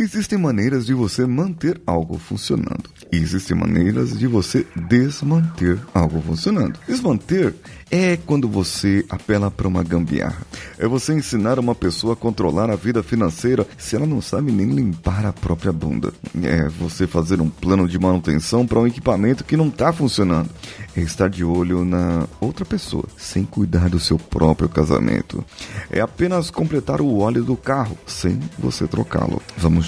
Existem maneiras de você manter algo funcionando. Existem maneiras de você desmanter algo funcionando. Desmanter é quando você apela para uma gambiarra. É você ensinar uma pessoa a controlar a vida financeira se ela não sabe nem limpar a própria bunda. É você fazer um plano de manutenção para um equipamento que não está funcionando. É estar de olho na outra pessoa sem cuidar do seu próprio casamento. É apenas completar o óleo do carro sem você trocá-lo. Vamos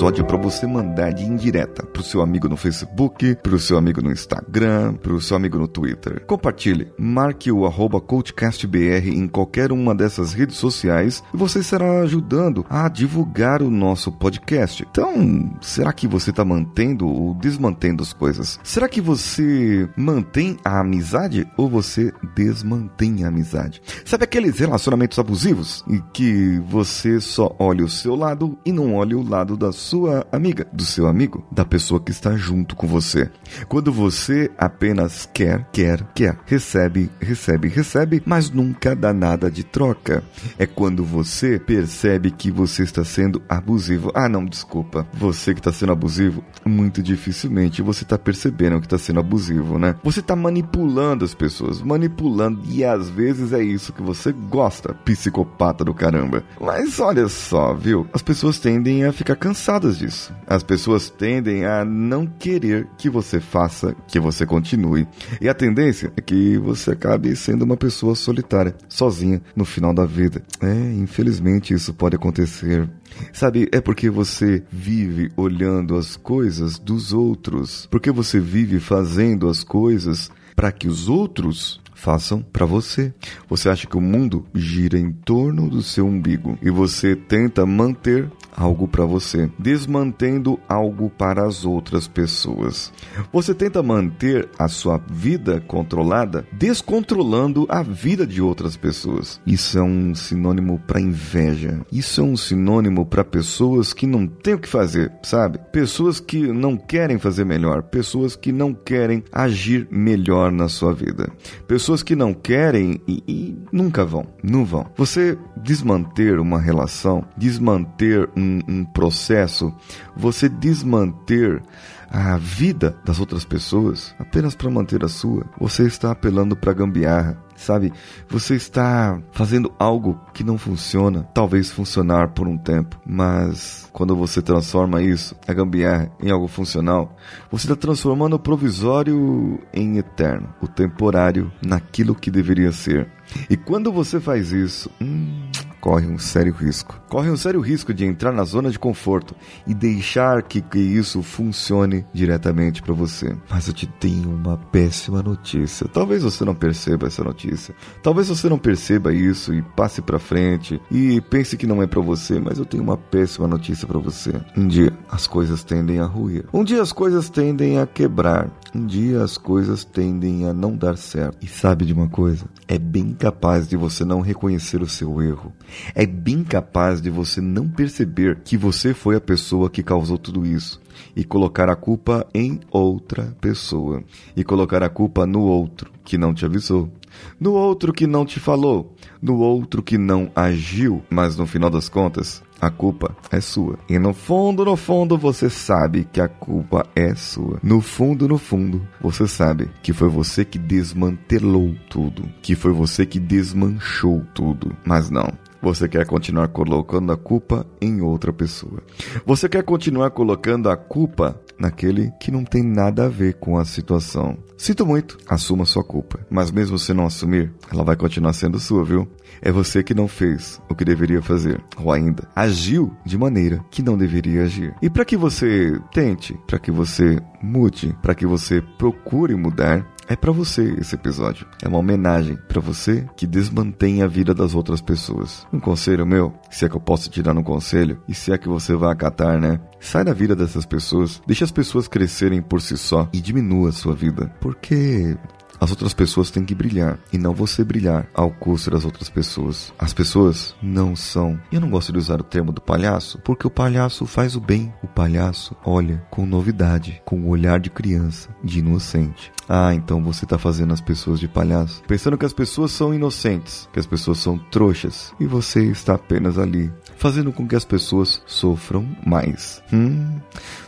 Episódio para você mandar de indireta pro seu amigo no Facebook, pro seu amigo no Instagram, pro seu amigo no Twitter. Compartilhe, marque o arroba CoachCastBR em qualquer uma dessas redes sociais e você estará ajudando a divulgar o nosso podcast. Então, será que você está mantendo ou desmantendo as coisas? Será que você mantém a amizade ou você desmantém a amizade? Sabe aqueles relacionamentos abusivos em que você só olha o seu lado e não olha o lado da sua sua amiga, do seu amigo, da pessoa que está junto com você. Quando você apenas quer, quer, quer, recebe, recebe, recebe, mas nunca dá nada de troca. É quando você percebe que você está sendo abusivo. Ah, não, desculpa. Você que está sendo abusivo, muito dificilmente você está percebendo que está sendo abusivo, né? Você está manipulando as pessoas, manipulando, e às vezes é isso que você gosta, psicopata do caramba. Mas olha só, viu? As pessoas tendem a ficar cansadas disso. As pessoas tendem a não querer que você faça, que você continue. E a tendência é que você acabe sendo uma pessoa solitária, sozinha, no final da vida. É, infelizmente isso pode acontecer. Sabe, é porque você vive olhando as coisas dos outros, porque você vive fazendo as coisas para que os outros façam para você. Você acha que o mundo gira em torno do seu umbigo e você tenta manter algo para você, desmantendo algo para as outras pessoas. Você tenta manter a sua vida controlada, descontrolando a vida de outras pessoas. Isso é um sinônimo para inveja. Isso é um sinônimo para pessoas que não têm o que fazer, sabe? Pessoas que não querem fazer melhor, pessoas que não querem agir melhor na sua vida. Pessoas que não querem e, e nunca vão, não vão. Você desmanter uma relação, desmanter um, um processo, você desmanter a vida das outras pessoas apenas para manter a sua, você está apelando para gambiarra. Sabe, você está fazendo algo que não funciona, talvez funcionar por um tempo, mas quando você transforma isso, a gambiarra, em algo funcional, você está transformando o provisório em eterno, o temporário naquilo que deveria ser. E quando você faz isso, hum, corre um sério risco. Corre um sério risco de entrar na zona de conforto e deixar que, que isso funcione diretamente para você. Mas eu te tenho uma péssima notícia. Talvez você não perceba essa notícia. Talvez você não perceba isso e passe para frente e pense que não é para você, mas eu tenho uma péssima notícia para você. Um dia as coisas tendem a ruir. Um dia as coisas tendem a quebrar. Um dia as coisas tendem a não dar certo. E sabe de uma coisa? É bem capaz de você não reconhecer o seu erro. É bem capaz de você não perceber que você foi a pessoa que causou tudo isso e colocar a culpa em outra pessoa e colocar a culpa no outro que não te avisou, no outro que não te falou, no outro que não agiu, mas no final das contas, a culpa é sua. E no fundo, no fundo, você sabe que a culpa é sua. No fundo, no fundo, você sabe que foi você que desmantelou tudo, que foi você que desmanchou tudo. Mas não, você quer continuar colocando a culpa em outra pessoa. Você quer continuar colocando a culpa naquele que não tem nada a ver com a situação. Sinto muito, assuma sua culpa. Mas mesmo se não assumir, ela vai continuar sendo sua, viu? É você que não fez o que deveria fazer, ou ainda agiu de maneira que não deveria agir. E para que você tente, para que você mude, para que você procure mudar, É para você esse episódio. É uma homenagem para você que desmantém a vida das outras pessoas. Um conselho meu, se é que eu posso te dar um conselho, e se é que você vai acatar, né? Sai da vida dessas pessoas, deixa as pessoas crescerem por si só e diminua a sua vida. Porque as outras pessoas têm que brilhar e não você brilhar ao custo das outras pessoas. As pessoas não são. Eu não gosto de usar o termo do palhaço, porque o palhaço faz o bem. O palhaço olha com novidade, com o olhar de criança, de inocente. Ah, então você tá fazendo as pessoas de palhaço, pensando que as pessoas são inocentes, que as pessoas são trouxas, e você está apenas ali, fazendo com que as pessoas sofram mais. Hum,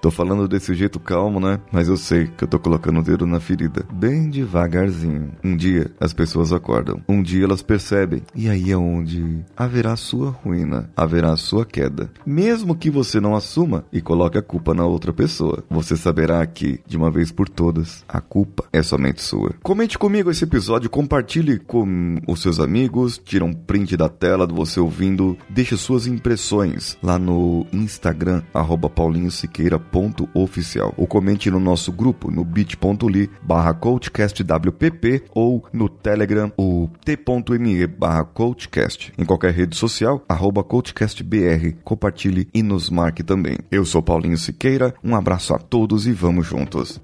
tô falando desse jeito calmo, né? Mas eu sei que eu tô colocando o dedo na ferida, bem devagarzinho. Um dia as pessoas acordam, um dia elas percebem, e aí é onde haverá sua ruína, haverá sua queda. Mesmo que você não assuma e coloque a culpa na outra pessoa, você saberá que, de uma vez por todas, a culpa é somente sua. Comente comigo esse episódio, compartilhe com os seus amigos, tira um print da tela de você ouvindo, deixe suas impressões lá no Instagram, arroba paulinhosiqueira.oficial ou comente no nosso grupo no bit.ly barra coachcastwpp ou no Telegram o t.me barra coachcast. Em qualquer rede social, arroba coachcastbr, compartilhe e nos marque também. Eu sou Paulinho Siqueira, um abraço a todos e vamos juntos.